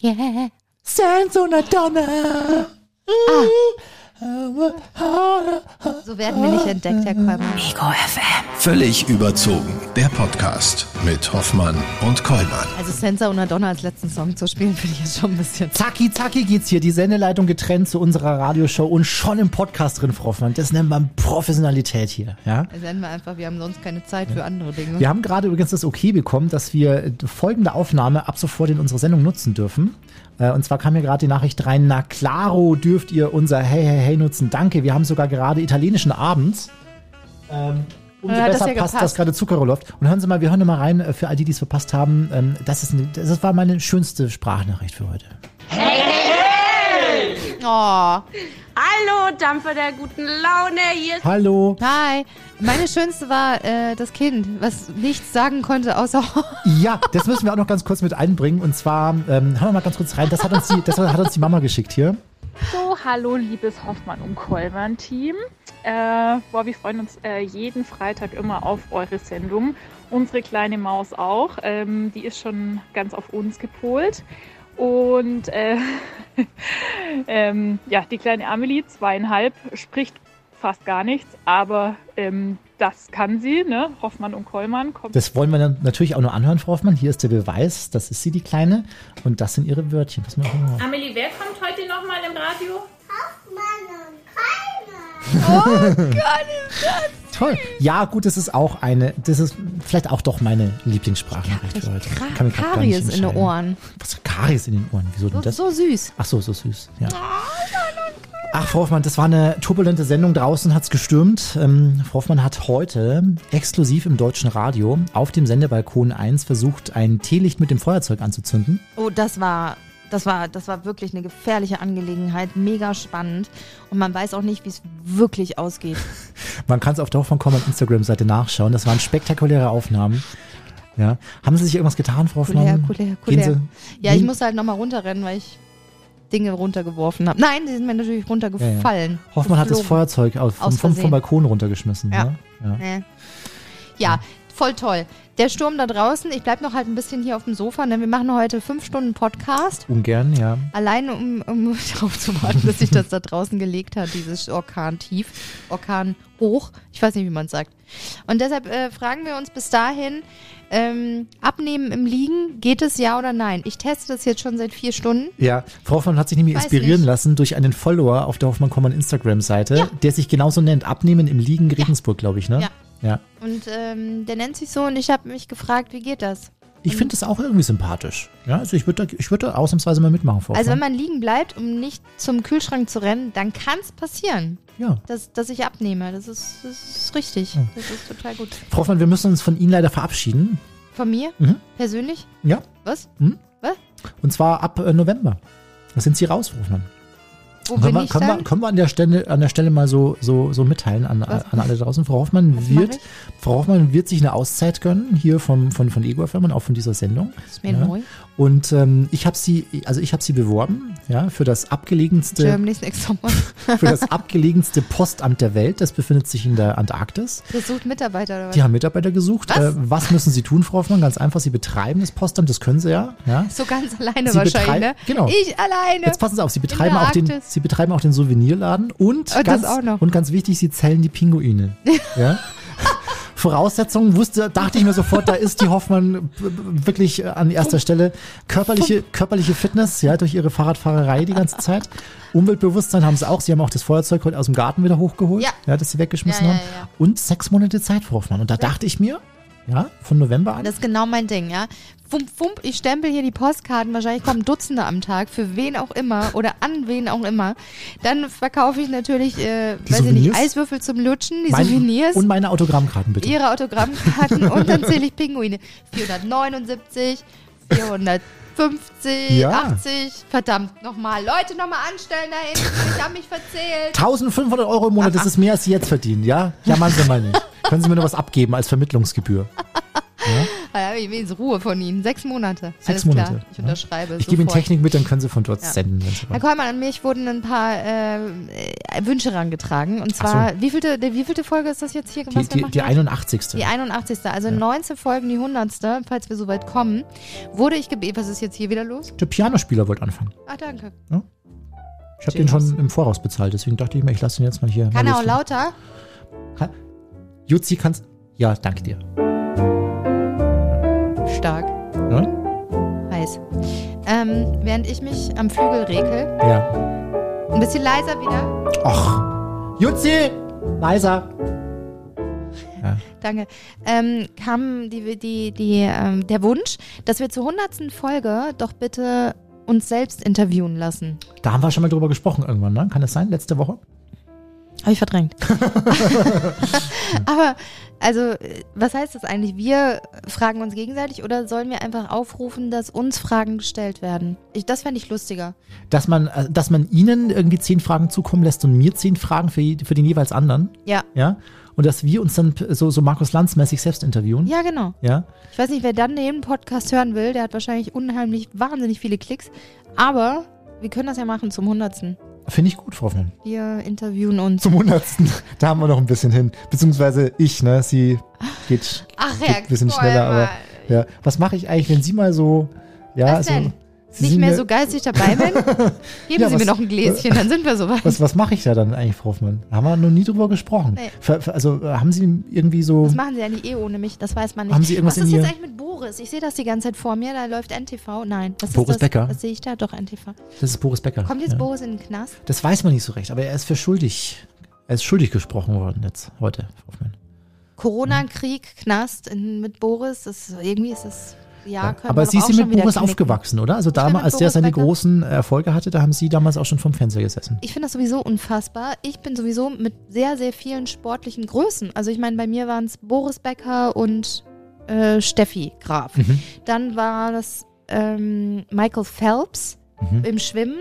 Yeah. Senza una donna. So werden wir nicht entdeckt, Herr Kolmer. Völlig überzogen. Der Podcast mit Hoffmann und Kollmann. Also Senza und Donna als letzten Song zu spielen, finde ich jetzt schon ein bisschen. Zacki, zacki geht's hier. Die Sendeleitung getrennt zu unserer Radioshow und schon im Podcast drin, Frau Hoffmann. Das nennt man Professionalität hier, ja? Nennen wir einfach, wir haben sonst keine Zeit für andere Dinge. Wir haben gerade übrigens das Okay bekommen, dass wir folgende Aufnahme ab sofort in unserer Sendung nutzen dürfen. Äh, Und zwar kam mir gerade die Nachricht rein, na claro dürft ihr unser Hey Hey Hey nutzen. Danke, wir haben sogar gerade italienischen Abend. Ähm, umso Ja, hat das besser ja passt, gepasst. dass gerade Zucchero läuft. Und hören Sie mal, wir hören mal rein, äh, für all die, die es verpasst haben. Ähm, das, ist eine, das war meine schönste Sprachnachricht für heute. Oh, Hallo, Dampfer der guten Laune. Hier ist Hallo. hi. Meine schönste war äh, das Kind, was nichts sagen konnte, außer Ja, das müssen wir auch noch ganz kurz mit einbringen. Und zwar, ähm, hören wir mal ganz kurz rein. Das hat uns die, das hat uns die Mama geschickt hier. So, hallo liebes Hoffmann und Kollmann Team. Äh, boah, wir freuen uns äh, jeden Freitag immer auf eure Sendung. Unsere kleine Maus auch. Ähm, die ist schon ganz auf uns gepolt. Und äh, ähm, ja, die kleine Amelie, zweieinhalb, spricht fast gar nichts, aber ähm, das kann sie, ne? Hoffmann und Kollmann kommt Das wollen wir dann natürlich auch nur anhören, Frau Hoffmann. Hier ist der Beweis. Das ist sie, die Kleine. Und das sind ihre Wörtchen. Amelie, wer kommt heute nochmal im Radio? Toll. Ja, gut, das ist auch eine, das ist vielleicht auch doch meine heute. Kann mich grad gar nicht Karies in den. Ohren. Was Karies in den Ohren? Wieso denn So, das? so süß. Ach so, so süß. Ja. Ach, Frau Hoffmann, das war eine turbulente Sendung. Draußen hat's gestürmt. Ähm, Frau Hoffmann hat heute exklusiv im deutschen Radio auf dem Sendebalkon 1 versucht, ein Teelicht mit dem Feuerzeug anzuzünden. Oh, das war, das war, das war wirklich eine gefährliche Angelegenheit, mega spannend. Und man weiß auch nicht, wie es wirklich ausgeht. Man kann es auf der Hoffmann Common Instagram-Seite nachschauen. Das waren spektakuläre Aufnahmen. Ja. Haben Sie sich irgendwas getan, Frau Kulär, kulär, kulär. Sie, Ja, ich musste halt nochmal runterrennen, weil ich Dinge runtergeworfen habe. Nein, die sind mir natürlich runtergefallen. Hoffmann hat das. Feuerzeug auf, vom, vom. Balkon runtergeschmissen. Ja. Ne? Ja. Nee. Ja, voll toll. Der Sturm da draußen, ich bleib noch halt ein bisschen hier auf dem Sofa, denn wir machen heute fünf Stunden Podcast. Ungern, ja. Allein um, um darauf zu warten, bis sich das da draußen gelegt hat, dieses Orkan tief, Orkan hoch. Ich weiß nicht, wie man es sagt. Und deshalb äh, fragen wir uns bis dahin, ähm, abnehmen im Liegen, geht es ja oder nein? Ich teste das jetzt schon seit vier Stunden. Ja, Frau Hoffmann hat sich nämlich Weiß inspirieren nicht. lassen durch einen Follower auf der Hoffmann Common Instagram-Seite, der sich genauso nennt. Abnehmen im Liegen Regensburg, glaube ich, ne? Ja. Ja. Und ähm, der nennt sich so und ich habe mich gefragt, wie geht das? Ich finde das auch irgendwie sympathisch. Ja, also ich würde da, ich würd da ausnahmsweise mal mitmachen, Frau Also wenn Hoffmann. man liegen bleibt, um nicht zum Kühlschrank zu rennen, dann kann es passieren, Ja. dass, dass ich abnehme. Das ist, das ist richtig. Das ist total gut. Frau Hoffmann, wir müssen uns von Ihnen leider verabschieden. Von mir? Mhm. Persönlich? Ja. Was? Und zwar ab äh, November. Da sind Sie raus, Frau Hoffmann. Wo Können, bin wir, ich können, wir, dann? können wir an der Stelle, an der Stelle mal so, so, so mitteilen an, an alle draußen. Frau Hoffmann wird? Frau Hoffmann wird sich eine Auszeit gönnen, hier vom, von, von Ego FM und auch von dieser Sendung. Das ist mir Ja. neu. Und ähm, ich habe sie, also ich habe sie beworben, ja, für das abgelegenste, Germany's Next für das abgelegenste Postamt der Welt. Das befindet sich in der Antarktis. Das sucht Mitarbeiter oder was? Die haben Mitarbeiter gesucht. Was? Äh, was müssen sie tun, Frau Hoffmann? Ganz einfach, sie betreiben das Postamt, das können sie ja. ja. So ganz alleine Sie wahrscheinlich, ne? genau. Ich alleine. Jetzt passen Sie auf, Sie betreiben, auch den, Arktis. Sie betreiben auch den Souvenirladen und, Oh, ganz, und ganz wichtig, Sie zählen die Pinguine. ja? Voraussetzungen wusste, dachte ich mir sofort, da ist die Hoffmann wirklich äh, an erster Stelle. Körperliche, körperliche Fitness, ja, durch ihre Fahrradfahrerei die ganze Zeit. Umweltbewusstsein haben sie auch. Sie haben auch das Feuerzeug heute aus dem Garten wieder hochgeholt, Ja. das sie weggeschmissen Ja, ja, haben. ja. Und sechs Monate Zeit, Frau Hoffmann. Und da dachte ich mir, ja, von November an. Das ist genau mein Ding, ja. Fump, fump, ich stempel hier die Postkarten, wahrscheinlich kommen Dutzende am Tag, für wen auch immer oder an wen auch immer. Dann verkaufe ich natürlich, äh, Die weiß ich nicht? Eiswürfel zum Lutschen, die Mein- Souvenirs, Und meine Autogrammkarten bitte. ihre Autogrammkarten und dann zähle ich Pinguine. 479, 450, Ja. 80, verdammt, nochmal. Leute, nochmal anstellen da hinten, ich habe mich verzählt. 1500 Euro im Monat, das ist mehr, als Sie jetzt verdienen, ja? Ja, machen Sie mal nicht. Können Sie mir nur was abgeben als Vermittlungsgebühr? Da habe ich wenigstens Ruhe von Ihnen. Sechs Monate. Sechs Alles klar. Monate, Ich ja. unterschreibe. Ich gebe Ihnen. Technik mit, dann können Sie von dort Ja. senden. Herr. Kollmann, an mich wurden ein paar äh, Wünsche rangetragen. Und Ach zwar, wie vielte, die, wie vielte Folge ist das jetzt hier? Die, wir die, die jetzt? 81. Die 81. Also Ja. 19 Folgen, die 100. Falls wir so weit kommen, wurde ich gebeten. Was ist jetzt hier wieder los? Der Pianospieler wollte anfangen. Ah, danke. Ich habe den schon im Voraus bezahlt, deswegen dachte ich mir, ich lasse ihn jetzt mal hier. Kann mal er auch lauter? Jutzi kannst. Ja, danke dir. Stark. Ja? Heiß. Ähm, während ich mich am Flügel rekel, Ja. ein bisschen leiser wieder. Och. Jutzi! Leiser. Danke. Ähm, kam die, die, die, ähm, der Wunsch, dass wir zur 100. Folge doch bitte uns selbst interviewen lassen. Da haben wir schon mal drüber gesprochen irgendwann, ne? Kann das sein? Letzte Woche? Habe ich verdrängt. Aber, also, was heißt das eigentlich? Wir fragen uns gegenseitig oder sollen wir einfach aufrufen, dass uns Fragen gestellt werden? Ich, das fände ich lustiger. Dass man, äh, dass man ihnen irgendwie zehn Fragen zukommen lässt und mir zehn Fragen für, für den jeweils anderen. Ja. Ja. Und dass wir uns dann so, so Markus Lanz-mäßig selbst interviewen. Ja, genau. Ja. Ich weiß nicht, wer dann den Podcast hören will, der hat wahrscheinlich unheimlich, wahnsinnig viele Klicks. Aber wir können das ja machen zum 100. Finde ich gut, Frau Hoffmann. Wir interviewen uns. Zum hundertsten. Da haben wir noch ein bisschen hin. Beziehungsweise ich, ne? Sie geht, Ach, geht ein bisschen schneller, aber ja. Was mache ich eigentlich, wenn Sie mal so, ja, Was so. denn? Sie Nicht mehr so geistig dabei bin? Geben Ja, Sie was- mir noch ein Gläschen, dann sind wir soweit. Was, was mache ich da dann eigentlich, Frau Hoffmann? Haben wir noch nie drüber gesprochen. Nee. Ver, also äh, haben Sie irgendwie so. Das machen sie ja nicht eh ohne mich, das weiß man nicht. Haben Sie irgendwas Was ist jetzt eigentlich mit Boris? Ich sehe das die ganze Zeit vor mir, da läuft NTV. Nein, was Boris ist das? Becker? Was sehe ich da? Doch, NTV. Das ist Boris Becker. Kommt jetzt ja. Boris in den Knast? Das weiß man nicht so recht, aber er ist für schuldig. Er ist schuldig gesprochen worden jetzt, heute, Frau Hoffmann. Corona-Krieg, Knast in, mit Boris, das, irgendwie ist das, ja, können aber Sie sind mit Boris aufgewachsen, oder? Also damals, als der seine großen Erfolge hatte, da haben Sie damals auch schon vom Fernseher gesessen. Ich finde das sowieso unfassbar. Ich bin sowieso mit sehr, sehr vielen sportlichen Größen. Also ich meine, bei mir waren es Boris Becker und äh, Steffi Graf. Mhm. Dann war das ähm, Michael Phelps Mhm. im Schwimmen.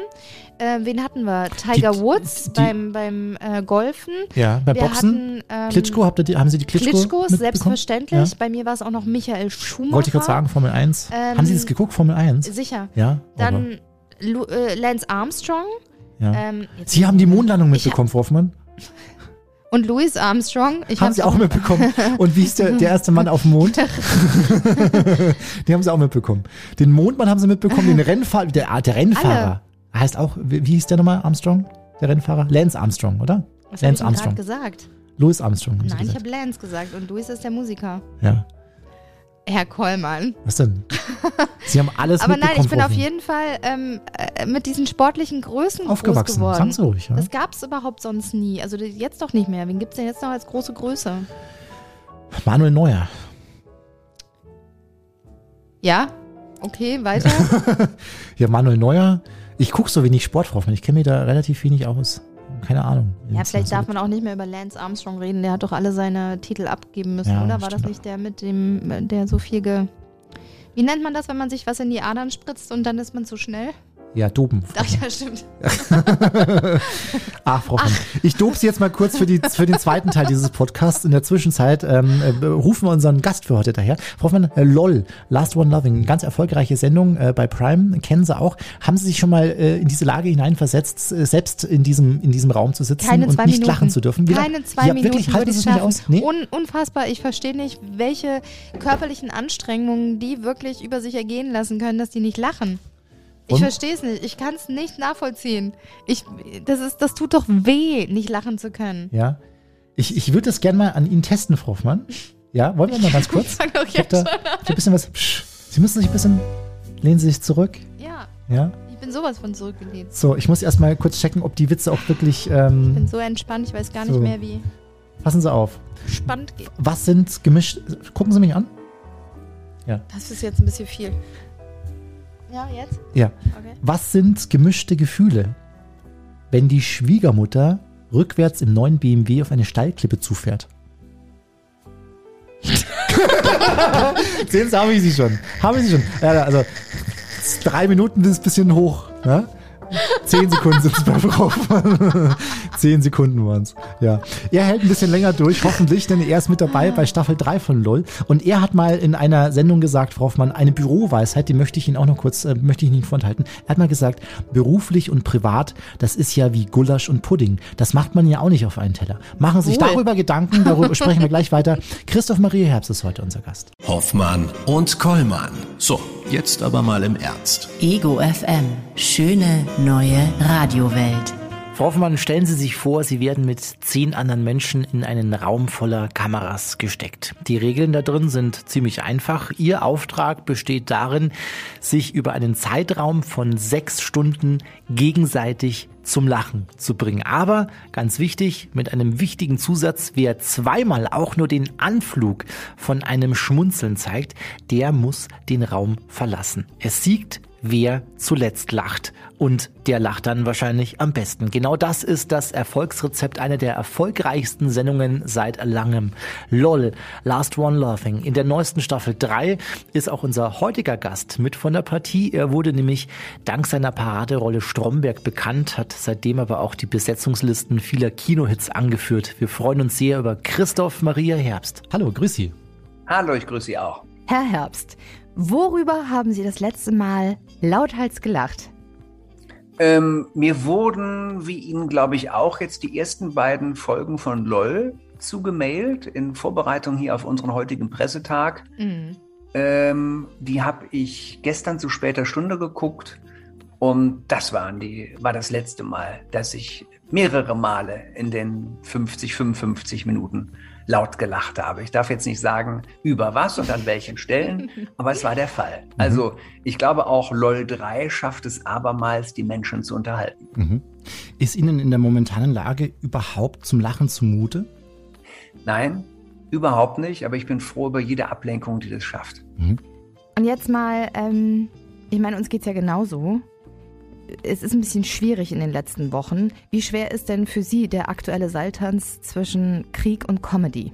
Äh, wen hatten wir? Tiger Die- Woods die- beim, beim äh, Golfen. Ja, beim Boxen. hatten ähm, Klitschko, habt ihr die, haben Sie die Klitschko Klitschkos, mitbekommen? selbstverständlich. Ja. Bei mir war es auch noch Michael Schumacher. Wollte ich gerade sagen, Formel 1. Ähm, haben Sie das geguckt, Formel 1? Sicher. Ja. Dann Lu äh, Lance Armstrong. ja. Ähm, Sie haben die Mondlandung mitbekommen, Frau Hoffmann? Und Louis Armstrong. Ich haben Sie auch mitbekommen. Und wie ist der, der erste Mann auf dem Mond? die haben Sie auch mitbekommen. Den Mondmann haben Sie mitbekommen, den Rennfahrer, der, ah, der Rennfahrer. Heißt auch, wie, wie hieß der nochmal, Armstrong? Der Rennfahrer? Lance Armstrong, oder? Was ich Lance denn Armstrong. gerade gesagt? Louis Armstrong. Nein, ich habe Lance gesagt und Louis ist der Musiker. Ja. Herr Kollmann. Was denn? Sie haben alles Aber nein, ich bin auf jeden Fall ähm, äh, mit diesen sportlichen Größen groß aufgewachsen. geworden. Sagen Sie ruhig. Ja? Das gab es überhaupt sonst nie. Also jetzt doch nicht mehr. Wen gibt es denn jetzt noch als große Größe? Manuel Neuer. Ja? Okay, weiter. Ja, Manuel Neuer. Ich gucke so wenig Sport, Hoffmann. Ich kenne mich da relativ wenig aus. Keine Ahnung. ja, vielleicht darf man auch nicht mehr über Lance Armstrong reden. Der hat doch alle seine Titel abgeben müssen, Ja, oder? War das nicht der mit dem, der so viel ge... Wie nennt man das, wenn man sich was in die Adern spritzt und dann ist man zu schnell? Ja, dopen. Frau Ach ja, stimmt. Ach, Frau Hoffmann. Ich dope Sie jetzt mal kurz für, die, für den zweiten Teil dieses Podcasts. In der Zwischenzeit ähm, äh, rufen wir unseren Gast für heute daher. Frau Hoffmann, äh, LOL, Last One Loving, ganz erfolgreiche Sendung äh, bei Prime, kennen Sie auch. Haben Sie sich schon mal äh, in diese Lage hineinversetzt, äh, selbst in diesem, in diesem Raum zu sitzen Keine und nicht Minuten. lachen zu dürfen? Wie Keine zwei ja, Minuten Wirklich, würde ich schaffen. aus? Nee? Un unfassbar. Ich verstehe nicht, welche körperlichen Anstrengungen die wirklich über sich ergehen lassen können, dass die nicht lachen. Ich Und? verstehe es nicht. Ich kann es nicht nachvollziehen. Ich, das, ist, das tut doch weh, nicht lachen zu können. Ja. Ich, ich würde das gerne mal an Ihnen testen, Frau Hoffmann. Ja, wollen wir mal ganz kurz? Fang doch Ich habe jetzt da ich hab ein bisschen was. Psch, Sie müssen sich ein bisschen. Lehnen Sie sich zurück. Ja, Ja. ich bin sowas von zurückgelehnt. So, ich muss erst mal kurz checken, ob die Witze auch wirklich. Ich Ähm, bin so entspannt, ich weiß gar nicht So. mehr, wie passen Sie auf. spannend geht. Was sind gemischt. Gucken Sie mich an. Das ist jetzt ein bisschen viel. Ja, jetzt? Ja. Okay. Was sind gemischte Gefühle, wenn die Schwiegermutter rückwärts im neuen BMW auf eine Steilklippe zufährt? Sehen Sie, habe ich Sie schon. Habe ich Sie schon. Ja, also drei Minuten ist ein bisschen hoch. Ne? Zehn Sekunden sind es bei Frau Hoffmann. Zehn Sekunden waren es. Ja. Er hält ein bisschen länger durch, hoffentlich, denn er ist mit dabei bei Staffel 3 von LOL. Und er hat mal in einer Sendung gesagt, Frau Hoffmann, eine Büroweisheit, die möchte ich Ihnen auch noch kurz, äh, möchte ich Ihnen vorenthalten. Er hat mal gesagt, beruflich und privat, das ist ja wie Gulasch und Pudding. Das macht man ja auch nicht auf einen Teller. Machen Sie sich Cool. darüber Gedanken, darüber sprechen wir gleich weiter. Christoph Maria Herbst ist heute unser Gast. Hoffmann und Kollmann. So, jetzt aber mal im Ernst. Ego FM. Schöne neue Radiowelt. Frau Hoffmann, stellen Sie sich vor, Sie werden mit zehn anderen Menschen in einen Raum voller Kameras gesteckt. Die Regeln da drin sind ziemlich einfach. Ihr Auftrag besteht darin, sich über einen Zeitraum von sechs Stunden gegenseitig zum Lachen zu bringen. Aber ganz wichtig, mit einem wichtigen Zusatz, wer zweimal auch nur den Anflug von einem Schmunzeln zeigt, der muss den Raum verlassen. Es siegt wer zuletzt lacht. Und der lacht dann wahrscheinlich am besten. Genau das ist das Erfolgsrezept einer der erfolgreichsten Sendungen seit langem. LOL, Last One Laughing. In der neuesten Staffel 3 ist auch unser heutiger Gast mit von der Partie. Er wurde nämlich dank seiner Paraderolle Stromberg bekannt, hat seitdem aber auch die Besetzungslisten vieler Kinohits angeführt. Wir freuen uns sehr über Christoph Maria Herbst. Hallo, grüß Sie. Hallo, ich grüße Sie auch. Herr Herbst, worüber haben Sie das letzte Mal lauthals gelacht? Ähm, mir wurden, wie Ihnen glaube ich auch, jetzt die ersten beiden Folgen von LOL zugemailt in Vorbereitung hier auf unseren heutigen Pressetag. Mhm. Ähm, die habe ich gestern zu später Stunde geguckt und das waren die, war das letzte Mal, dass ich mehrere Male in den 50, 55 Minuten laut gelacht habe. Ich darf jetzt nicht sagen, über was und an welchen Stellen, aber es war der Fall. Also ich glaube auch LOL 3 schafft es abermals, die Menschen zu unterhalten. Mhm. Ist Ihnen in der momentanen Lage überhaupt zum Lachen zumute? Nein, überhaupt nicht, aber ich bin froh über jede Ablenkung, die das schafft. Und jetzt mal, ähm, ich meine, uns geht's ja genauso. Es ist ein bisschen schwierig in den letzten Wochen. Wie schwer ist denn für Sie der aktuelle Seiltanz zwischen Krieg und Comedy?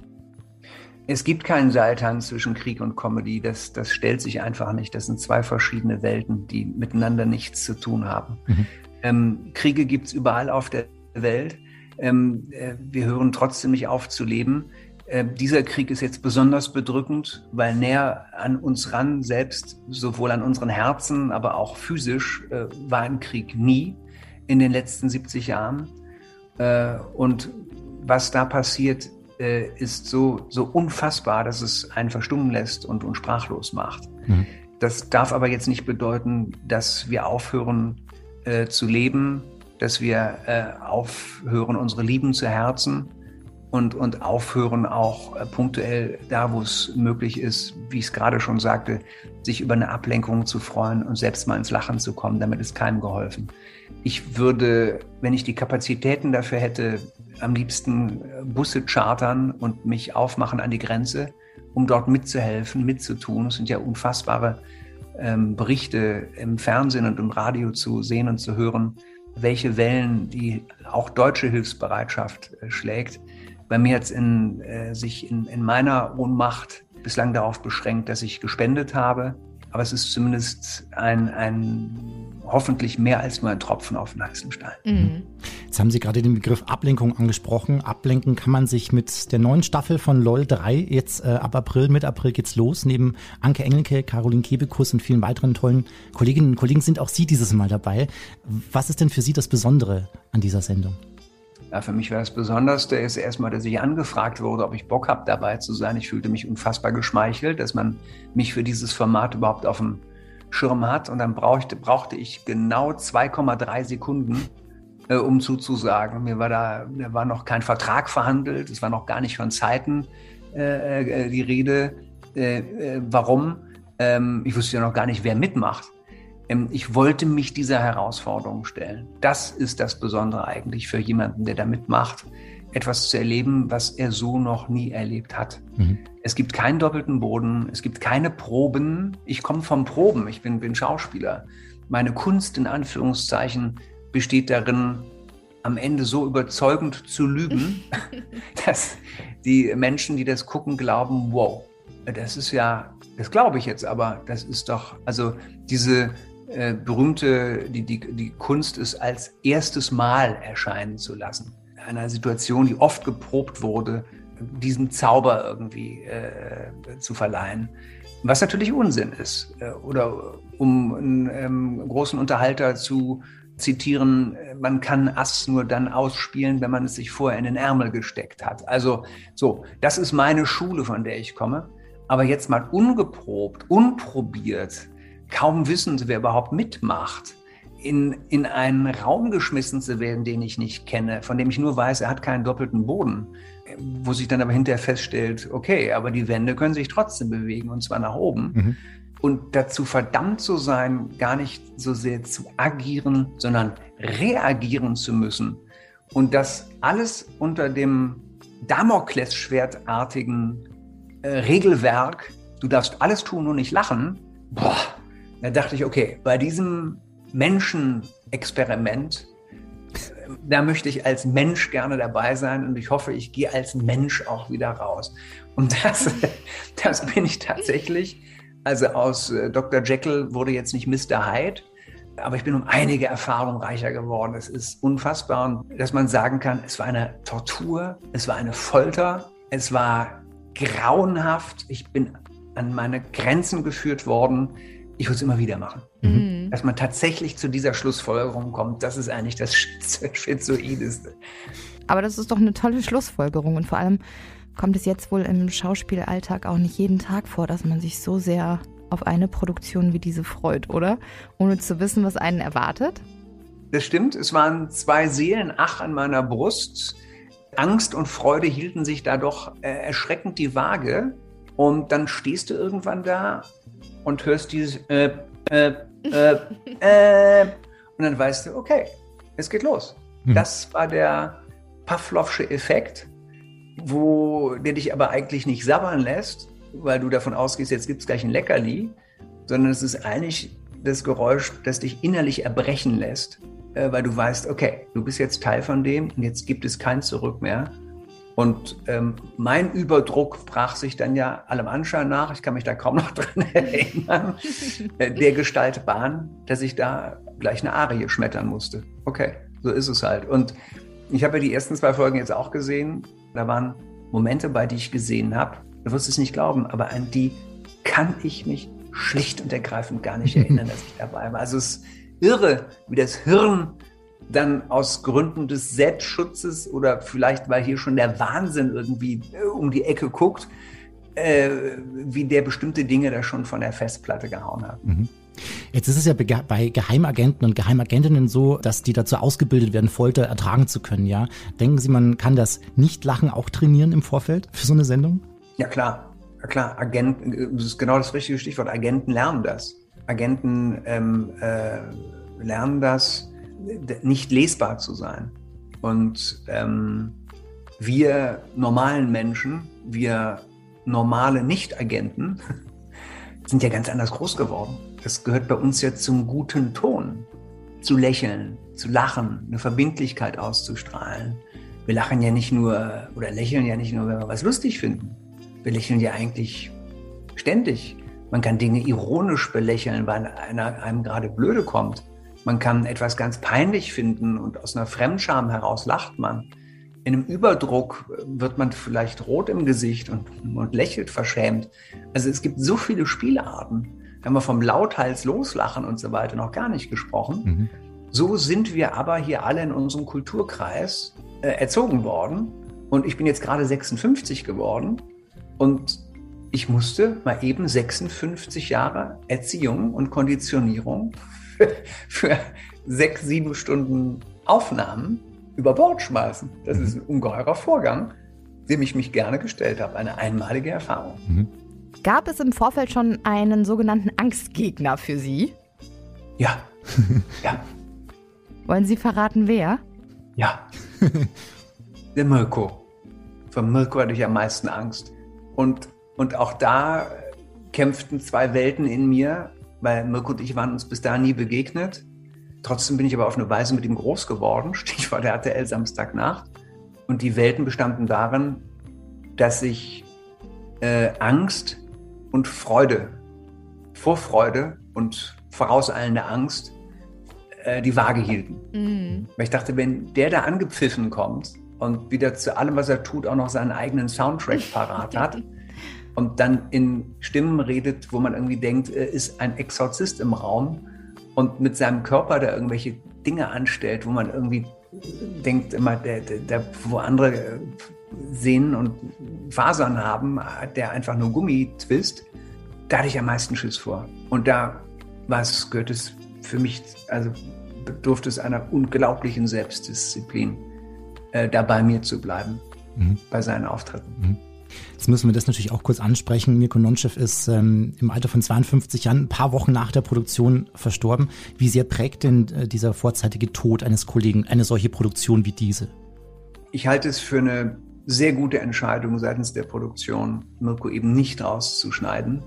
Es gibt keinen Seiltanz zwischen Krieg und Comedy. Das, das stellt sich einfach nicht. Das sind zwei verschiedene Welten, die miteinander nichts zu tun haben. Mhm. Ähm, Kriege gibt es überall auf der Welt. Ähm, äh, wir hören trotzdem nicht auf zu leben. Äh, dieser Krieg ist jetzt besonders bedrückend, weil näher an uns ran, selbst sowohl an unseren Herzen, aber auch physisch, äh, war ein Krieg nie in den letzten 70 Jahren. Äh, und was da passiert, äh, ist so, so unfassbar, dass es einen verstummen lässt und uns sprachlos macht. Mhm. Das darf aber jetzt nicht bedeuten, dass wir aufhören äh, zu leben, dass wir aufhören, unsere Lieben zu herzen und, und aufhören auch äh, punktuell da, wo es möglich ist, wie ich es gerade schon sagte, sich über eine Ablenkung zu freuen und selbst mal ins Lachen zu kommen. Damit ist keinem geholfen. Ich würde, wenn ich die Kapazitäten dafür hätte, am liebsten äh, Busse chartern und mich aufmachen an die Grenze, um dort mitzuhelfen, mitzutun. Es sind ja unfassbare ähm, Berichte im Fernsehen und im Radio zu sehen und zu hören, welche Wellen die auch deutsche Hilfsbereitschaft äh, schlägt. Bei mir hat es in, äh, sich in, in meiner Ohnmacht bislang darauf beschränkt, dass ich gespendet habe. Aber es ist zumindest ein, ein hoffentlich mehr als nur ein Tropfen auf den heißen Stein. Mhm. Jetzt haben Sie gerade den Begriff Ablenkung angesprochen. Ablenken kann man sich mit der neuen Staffel von LOL 3 jetzt äh, ab April, mit April geht's los. Neben Anke Engelke, Caroline Kebekus und vielen weiteren tollen Kolleginnen und Kollegen sind auch Sie dieses Mal dabei. Was ist denn für Sie das Besondere an dieser Sendung? Ja, für mich war das Besonderste ist erstmal, dass ich angefragt wurde, ob ich Bock habe, dabei zu sein. Ich fühlte mich unfassbar geschmeichelt, dass man mich für dieses Format überhaupt auf dem Schirm hat. Und dann brauchte, brauchte ich genau 2,3 Sekunden, äh, um zuzusagen. Mir war da, da war noch kein Vertrag verhandelt, es war noch gar nicht von Zeiten äh, äh, die Rede. Äh, äh, warum? Ähm, ich wusste ja noch gar nicht, wer mitmacht. Ähm, ich wollte mich dieser Herausforderung stellen. Das ist das Besondere eigentlich für jemanden, der da mitmacht, etwas zu erleben, was er so noch nie erlebt hat. Mhm. Es gibt keinen doppelten Boden, es gibt keine Proben. Ich komme vom Proben, ich bin, bin Schauspieler. Meine Kunst in Anführungszeichen besteht darin, am Ende so überzeugend zu lügen, dass die Menschen, die das gucken, glauben, wow, das ist ja, das glaube ich jetzt, aber das ist doch, also diese äh, berühmte, die, die, die Kunst ist als erstes Mal erscheinen zu lassen. In einer Situation, die oft geprobt wurde, diesen Zauber irgendwie äh, zu verleihen. Was natürlich Unsinn ist. Äh, oder um einen ähm, großen Unterhalter zu zitieren, man kann Ass nur dann ausspielen, wenn man es sich vorher in den Ärmel gesteckt hat. Also so, das ist meine Schule, von der ich komme. Aber jetzt mal ungeprobt, unprobiert, kaum wissend, wer überhaupt mitmacht, in, in einen Raum geschmissen zu werden, den ich nicht kenne, von dem ich nur weiß, er hat keinen doppelten Boden, wo sich dann aber hinterher feststellt, okay, aber die Wände können sich trotzdem bewegen und zwar nach oben. Mhm. Und dazu verdammt zu sein, gar nicht so sehr zu agieren, sondern reagieren zu müssen. Und das alles unter dem Damoklesschwertartigen äh, Regelwerk, du darfst alles tun und nicht lachen, boah, da dachte ich, okay, bei diesem Menschenexperiment, da möchte ich als Mensch gerne dabei sein und ich hoffe, ich gehe als Mensch auch wieder raus. Und das, das bin ich tatsächlich. Also aus äh, Dr. Jekyll wurde jetzt nicht Mr. Hyde, aber ich bin um einige Erfahrungen reicher geworden. Es ist unfassbar, dass man sagen kann, es war eine Tortur, es war eine Folter, es war grauenhaft. Ich bin an meine Grenzen geführt worden. Ich würde es immer wieder machen. Mhm. Dass man tatsächlich zu dieser Schlussfolgerung kommt, das ist eigentlich das Schizoideste. Aber das ist doch eine tolle Schlussfolgerung und vor allem kommt es jetzt wohl im Schauspielalltag auch nicht jeden Tag vor, dass man sich so sehr auf eine Produktion wie diese freut, oder? Ohne zu wissen, was einen erwartet? Das stimmt. Es waren zwei Seelen, ach an meiner Brust. Angst und Freude hielten sich da doch äh, erschreckend die Waage. Und dann stehst du irgendwann da und hörst dieses äh, äh, äh, äh, und dann weißt du, okay, es geht los. Hm. Das war der Pavlovsche Effekt, wo der dich aber eigentlich nicht sabbern lässt, weil du davon ausgehst, jetzt gibt es gleich ein Leckerli, sondern es ist eigentlich das Geräusch, das dich innerlich erbrechen lässt, äh, weil du weißt, okay, du bist jetzt Teil von dem und jetzt gibt es kein Zurück mehr. Und ähm, mein Überdruck brach sich dann ja allem Anschein nach, ich kann mich da kaum noch dran erinnern, äh, der Gestalt Bahn, dass ich da gleich eine Arie schmettern musste. Okay, so ist es halt. Und ich habe ja die ersten zwei Folgen jetzt auch gesehen. Da waren Momente bei, die ich gesehen habe. Du wirst es nicht glauben, aber an die kann ich mich schlicht und ergreifend gar nicht erinnern, dass ich dabei war. Also es ist irre, wie das Hirn dann aus Gründen des Selbstschutzes oder vielleicht, weil hier schon der Wahnsinn irgendwie äh, um die Ecke guckt, äh, wie der bestimmte Dinge da schon von der Festplatte gehauen hat. Mhm. Jetzt ist es ja bei Geheimagenten und Geheimagentinnen so, dass die dazu ausgebildet werden, Folter ertragen zu können, ja? Denken Sie, man kann das Nicht-Lachen auch trainieren im Vorfeld für so eine Sendung? Ja, klar. Ja, klar. Agenten, das ist genau das richtige Stichwort. Agenten lernen das. Agenten ähm, äh, lernen das, nicht lesbar zu sein. Und ähm, wir normalen Menschen, wir normale Nicht-Agenten, sind ja ganz anders groß geworden. Das gehört bei uns ja zum guten Ton. Zu lächeln, zu lachen, eine Verbindlichkeit auszustrahlen. Wir lachen ja nicht nur oder lächeln ja nicht nur, wenn wir was lustig finden. Wir lächeln ja eigentlich ständig. Man kann Dinge ironisch belächeln, weil einer einem gerade blöde kommt. Man kann etwas ganz peinlich finden und aus einer Fremdscham heraus lacht man. In einem Überdruck wird man vielleicht rot im Gesicht und, und lächelt verschämt. Also es gibt so viele Spielarten. Da haben wir vom Lauthals loslachen und so weiter noch gar nicht gesprochen. Mhm. So sind wir aber hier alle in unserem Kulturkreis äh, erzogen worden. Und ich bin jetzt gerade 56 geworden und ich musste mal eben 56 Jahre Erziehung und Konditionierung für sechs, sieben Stunden Aufnahmen über Bord schmeißen. Das mhm. ist ein ungeheurer Vorgang, dem ich mich gerne gestellt habe. Eine einmalige Erfahrung. Mhm. Gab es im Vorfeld schon einen sogenannten Angstgegner für Sie? Ja. ja. Wollen Sie verraten, wer? Ja. Der Mirko. Von Mirko hatte ich am meisten Angst. Und, und auch da kämpften zwei Welten in mir, weil Mirko und ich waren uns bis dahin nie begegnet. Trotzdem bin ich aber auf eine Weise mit ihm groß geworden, Stichwort der RTL Samstagnacht. Und die Welten bestanden darin, dass ich äh, Angst und Freude, Vorfreude und vorauseilende Angst äh, die Waage hielten. Mhm. Weil ich dachte, wenn der da angepfiffen kommt und wieder zu allem, was er tut, auch noch seinen eigenen Soundtrack parat hat und dann in Stimmen redet, wo man irgendwie denkt, er ist ein Exorzist im Raum und mit seinem Körper da irgendwelche Dinge anstellt, wo man irgendwie denkt immer, der, der, der, wo andere äh, Sehnen und Fasern haben, hat der einfach nur Gummitwist. Da hatte ich am meisten Schiss vor. Und da war es, gehört es für mich, also bedurfte es einer unglaublichen Selbstdisziplin, äh, da bei mir zu bleiben, Mhm. bei seinen Auftritten. Jetzt müssen wir das natürlich auch kurz ansprechen. Mirko Nonchev ist ähm, im Alter von 52 Jahren, ein paar Wochen nach der Produktion verstorben. Wie sehr prägt denn äh, dieser vorzeitige Tod eines Kollegen eine solche Produktion wie diese? Ich halte es für eine sehr gute Entscheidung seitens der Produktion, Mirko eben nicht rauszuschneiden.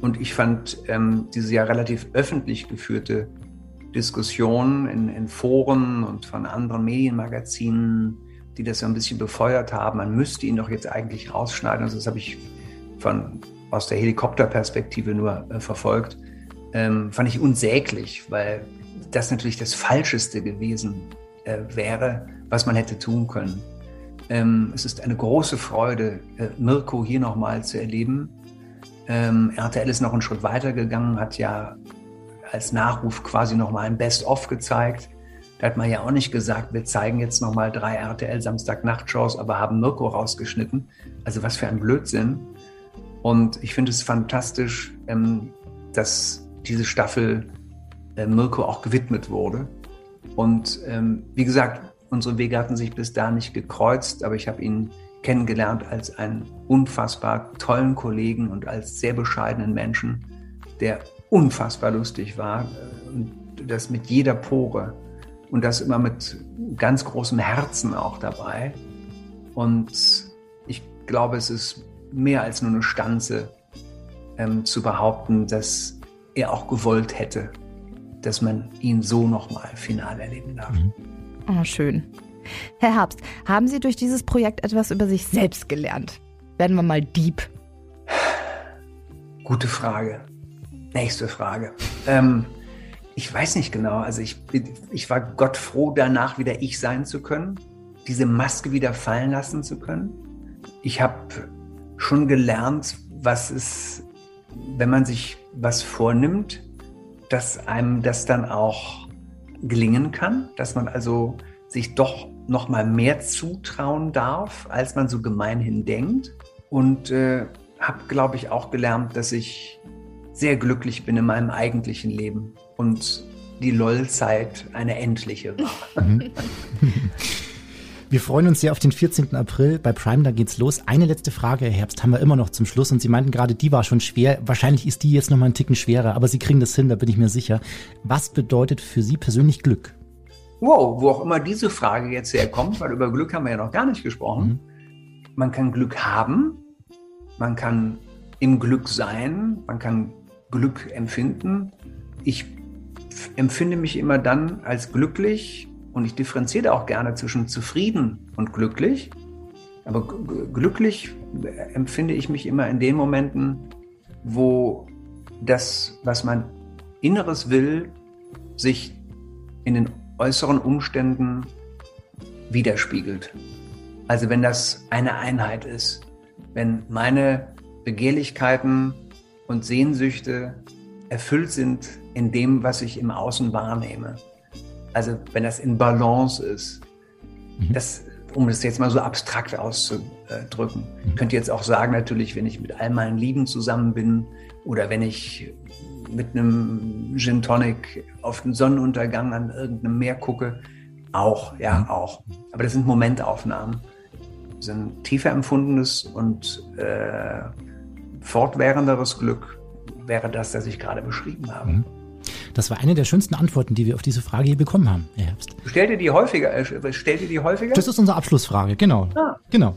Und ich fand ähm, diese ja relativ öffentlich geführte Diskussion in, in Foren und von anderen Medienmagazinen, die das so ein bisschen befeuert haben, man müsste ihn doch jetzt eigentlich rausschneiden. Also das habe ich von, aus der Helikopterperspektive nur äh, verfolgt. Ähm, fand ich unsäglich, weil das natürlich das Falscheste gewesen äh, wäre, was man hätte tun können. Ähm, es ist eine große Freude, äh, Mirko hier nochmal zu erleben. Ähm, RTL ist noch einen Schritt weiter gegangen, hat ja als Nachruf quasi nochmal ein Best-of gezeigt. Da hat man ja auch nicht gesagt, wir zeigen jetzt nochmal drei RTL Samstagnacht-Shows, aber haben Mirko rausgeschnitten. Also was für ein Blödsinn. Und ich finde es fantastisch, ähm, dass diese Staffel äh, Mirko auch gewidmet wurde. Und ähm, wie gesagt, unsere Wege hatten sich bis da nicht gekreuzt, aber ich habe ihn kennengelernt als einen unfassbar tollen Kollegen und als sehr bescheidenen Menschen, der unfassbar lustig war äh, und das mit jeder Pore und das immer mit ganz großem Herzen auch dabei. Und ich glaube, es ist mehr als nur eine Stanze ähm, zu behaupten, dass er auch gewollt hätte, dass man ihn so nochmal final erleben darf. Oh, schön. Herr Herbst, haben Sie durch dieses Projekt etwas über sich selbst gelernt? Werden wir mal deep. Gute Frage. Nächste Frage. Ähm, ich weiß nicht genau. Also ich, ich war Gott froh, danach wieder ich sein zu können, diese Maske wieder fallen lassen zu können. Ich habe schon gelernt, was es, wenn man sich was vornimmt, dass einem das dann auch gelingen kann, dass man also sich doch noch mal mehr zutrauen darf, als man so gemeinhin denkt. Und äh, habe, glaube ich, auch gelernt, dass ich sehr glücklich bin in meinem eigentlichen Leben und die LOL-Zeit eine endliche war. Wir freuen uns sehr auf den 14. April. Bei Prime, da geht's los. Eine letzte Frage, Herr Herbst, haben wir immer noch zum Schluss. Und Sie meinten gerade, die war schon schwer. Wahrscheinlich ist die jetzt noch mal einen Ticken schwerer, aber Sie kriegen das hin, da bin ich mir sicher. Was bedeutet für Sie persönlich Glück? Wow, wo auch immer diese Frage jetzt herkommt, weil über Glück haben wir ja noch gar nicht gesprochen. Man kann Glück haben, man kann im Glück sein, man kann Glück empfinden. Ich empfinde mich immer dann als glücklich und ich differenziere auch gerne zwischen zufrieden und glücklich. Aber glücklich empfinde ich mich immer in den Momenten, wo das, was mein Inneres will, sich in den äußeren Umständen widerspiegelt. Also wenn das eine Einheit ist, wenn meine Begehrlichkeiten und Sehnsüchte erfüllt sind in dem, was ich im Außen wahrnehme. Also wenn das in Balance ist, das, um das jetzt mal so abstrakt auszudrücken. Ich könnte jetzt auch sagen, natürlich, wenn ich mit all meinen Lieben zusammen bin oder wenn ich mit einem Gin Tonic auf den Sonnenuntergang an irgendeinem Meer gucke, auch, ja, auch. Aber das sind Momentaufnahmen. Das ein tiefer empfundenes und äh, fortwährenderes Glück wäre das, das ich gerade beschrieben habe. Das war eine der schönsten Antworten, die wir auf diese Frage hier bekommen haben, Herr Herbst. Stellt ihr die häufiger? Äh, stellt ihr die häufiger? Das ist unsere Abschlussfrage, genau. Ah. Genau.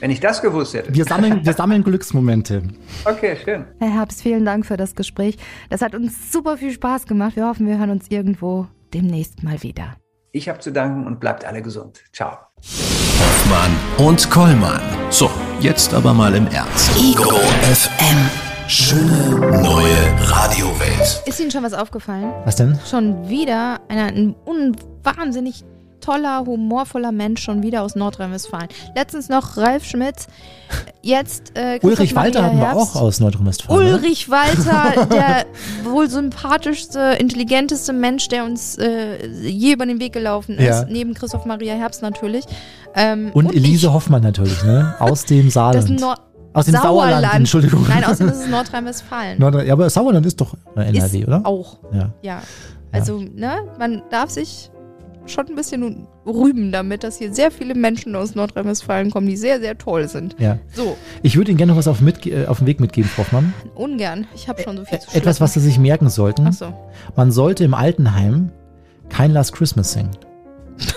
Wenn ich das gewusst hätte. Wir sammeln, wir sammeln Glücksmomente. Okay, schön. Herr Herbst, vielen Dank für das Gespräch. Das hat uns super viel Spaß gemacht. Wir hoffen, wir hören uns irgendwo demnächst mal wieder. Ich habe zu danken und bleibt alle gesund. Ciao. Hoffmann und Kollmann. So, jetzt aber mal im Ernst. Ego FM. Schöne neue Radiowelt. Ist Ihnen schon was aufgefallen? Was denn? Schon wieder einer, ein unwahnsinnig toller, humorvoller Mensch schon wieder aus Nordrhein-Westfalen. Letztens noch Ralf Schmitz, jetzt äh, Ulrich Walter hatten wir auch aus Nordrhein-Westfalen. ne? Ulrich Walter, der wohl sympathischste, intelligenteste Mensch, der uns äh, je über den Weg gelaufen ist, Ja. neben Christoph Maria Herbst natürlich. Ähm, Und Elise ich, Hoffmann natürlich, ne? Aus dem das Saarland. Aus dem Sauerland, Entschuldigung. Nein, außerdem ist es Nordrhein-Westfalen. Nordrhein ja, aber Sauerland ist doch NRW, ist oder? Auch, Ja. ja. Also, ne, man darf sich schon ein bisschen rühmen damit, dass hier sehr viele Menschen aus Nordrhein-Westfalen kommen, die sehr, sehr toll sind. ja. So, Ich würde Ihnen gerne noch was auf, den mit, äh, auf den Weg mitgeben, Frau Hoffmann. ungern. Ich habe schon so viel zu Äh, Etwas, was Sie sich merken sollten. Achso. Man sollte im Altenheim kein Last Christmas singen.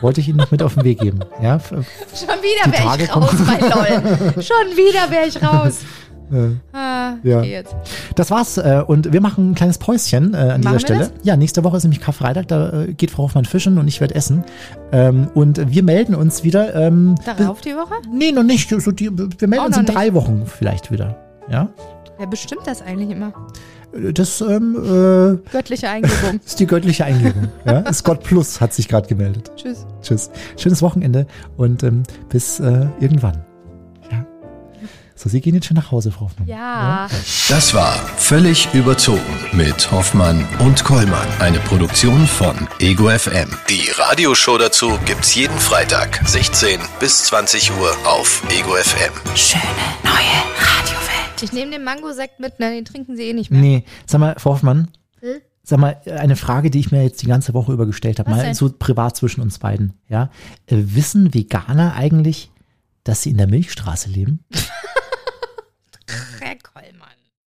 Wollte ich Ihnen noch mit auf den Weg geben. Ja, Schon wieder wäre ich raus, mein LOL. Schon wieder wäre ich raus. äh, Ah, Ja. jetzt. das war's. Äh, und wir machen ein kleines Päuschen äh, an Machen dieser Stelle. das? Ja, nächste Woche ist nämlich Karfreitag. Da äh, geht Frau Hoffmann fischen und ich werde essen. Ähm, und wir melden uns wieder. Ähm, Darauf die Woche? Nee, noch nicht. So die, wir melden Auch uns in drei Wochen vielleicht wieder. Ja, Wer bestimmt das eigentlich immer? Das ähm, äh, Göttliche Eingebung. ist die göttliche Eingebung. ja? Scott Plus hat sich gerade gemeldet. Tschüss. Tschüss. Schönes Wochenende und ähm, bis äh, irgendwann. Ja. So, Sie gehen jetzt schon nach Hause, Frau Hoffmann. Ja. Das war Völlig überzogen mit Hoffmann und Kollmann. Eine Produktion von Ego FM. Die Radioshow dazu gibt's jeden Freitag, 16 bis 20 Uhr auf Ego FM. Schöne neue Radiowelt. Ich nehme den Mangosekt mit, nein, den trinken sie eh nicht mehr. Nee, sag mal, Frau Hoffmann, hm? sag mal, eine Frage, die ich mir jetzt die ganze Woche über gestellt habe, mal denn? so privat zwischen uns beiden. Ja? Äh, wissen Veganer eigentlich, dass sie in der Milchstraße leben?